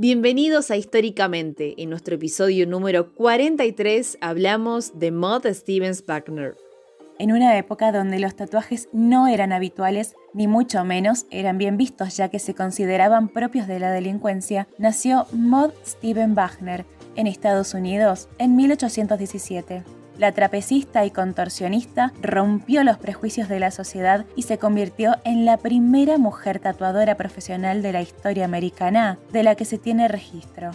Bienvenidos a Históricamente. En nuestro episodio número 43 hablamos de Maud Stevens Wagner. En una época donde los tatuajes no eran habituales, ni mucho menos eran bien vistos ya que se consideraban propios de la delincuencia, nació Maud Steven Wagner en Estados Unidos en 1817. La trapecista y contorsionista rompió los prejuicios de la sociedad y se convirtió en la primera mujer tatuadora profesional de la historia americana de la que se tiene registro.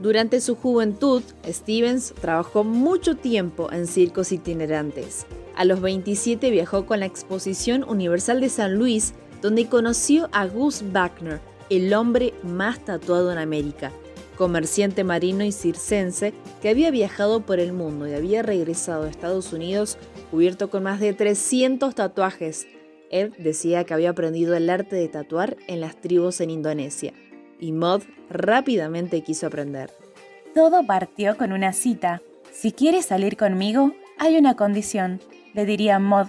Durante su juventud, Stevens trabajó mucho tiempo en circos itinerantes. A los 27 viajó con la Exposición Universal de San Luis, donde conoció a Gus Wagner, el hombre más tatuado en América, comerciante marino y circense que había viajado por el mundo y había regresado a Estados Unidos cubierto con más de 300 tatuajes. Él decía que había aprendido el arte de tatuar en las tribus en Indonesia y Mod rápidamente quiso aprender. Todo partió con una cita. Si quieres salir conmigo, hay una condición, le diría Mod,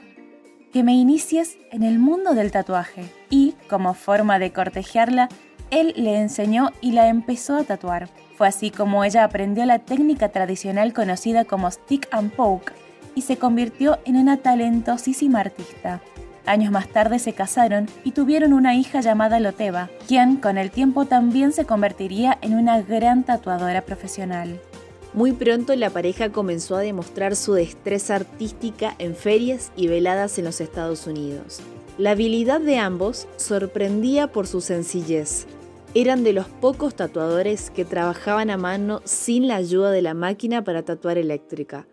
que me inicies en el mundo del tatuaje. Y, como forma de cortejarla, él le enseñó y la empezó a tatuar. Fue así como ella aprendió la técnica tradicional conocida como stick and poke y se convirtió en una talentosísima artista. Años más tarde se casaron y tuvieron una hija llamada Loteva, quien con el tiempo también se convertiría en una gran tatuadora profesional. Muy pronto la pareja comenzó a demostrar su destreza artística en ferias y veladas en los Estados Unidos. La habilidad de ambos sorprendía por su sencillez, eran de los pocos tatuadores que trabajaban a mano sin la ayuda de la máquina para tatuar eléctrica.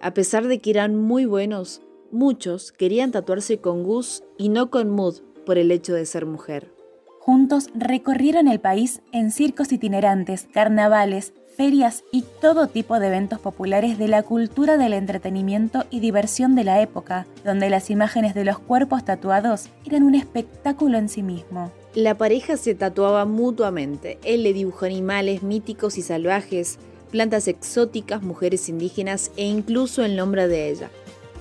A pesar de que eran muy buenos, muchos querían tatuarse con Gus y no con Mood por el hecho de ser mujer. Juntos recorrieron el país en circos itinerantes, carnavales, ferias y todo tipo de eventos populares de la cultura del entretenimiento y diversión de la época, donde las imágenes de los cuerpos tatuados eran un espectáculo en sí mismo. La pareja se tatuaba mutuamente. Él le dibujó animales míticos y salvajes, plantas exóticas, mujeres indígenas e incluso el nombre de ella.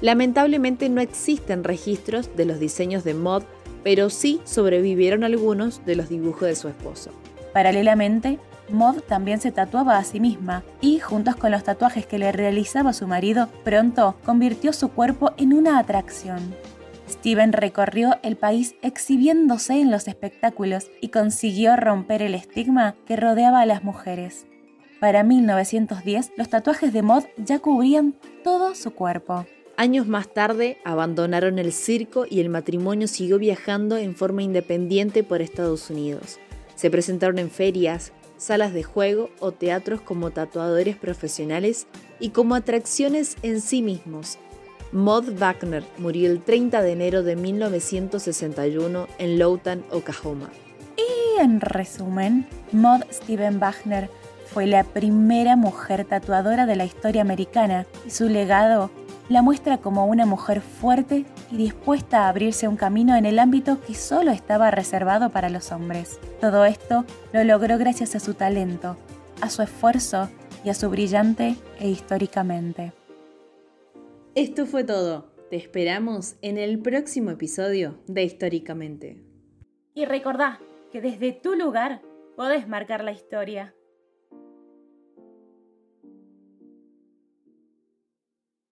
Lamentablemente no existen registros de los diseños de Mod, pero sí sobrevivieron algunos de los dibujos de su esposo. Paralelamente, Maud también se tatuaba a sí misma y, juntos con los tatuajes que le realizaba su marido, pronto convirtió su cuerpo en una atracción. Steven recorrió el país exhibiéndose en los espectáculos y consiguió romper el estigma que rodeaba a las mujeres. Para 1910, los tatuajes de Maud ya cubrían todo su cuerpo. Años más tarde, abandonaron el circo y el matrimonio siguió viajando en forma independiente por Estados Unidos. Se presentaron en ferias, salas de juego o teatros como tatuadores profesionales y como atracciones en sí mismos. Maud Wagner murió el 30 de enero de 1961 en Lowtown, Oklahoma. Y en resumen, Maud Steven Wagner fue la primera mujer tatuadora de la historia americana y su legado la muestra como una mujer fuerte y dispuesta a abrirse un camino en el ámbito que solo estaba reservado para los hombres. Todo esto lo logró gracias a su talento, a su esfuerzo y a su brillante e históricamente. Esto fue todo. Te esperamos en el próximo episodio de Históricamente. Y recordá que desde tu lugar podés marcar la historia.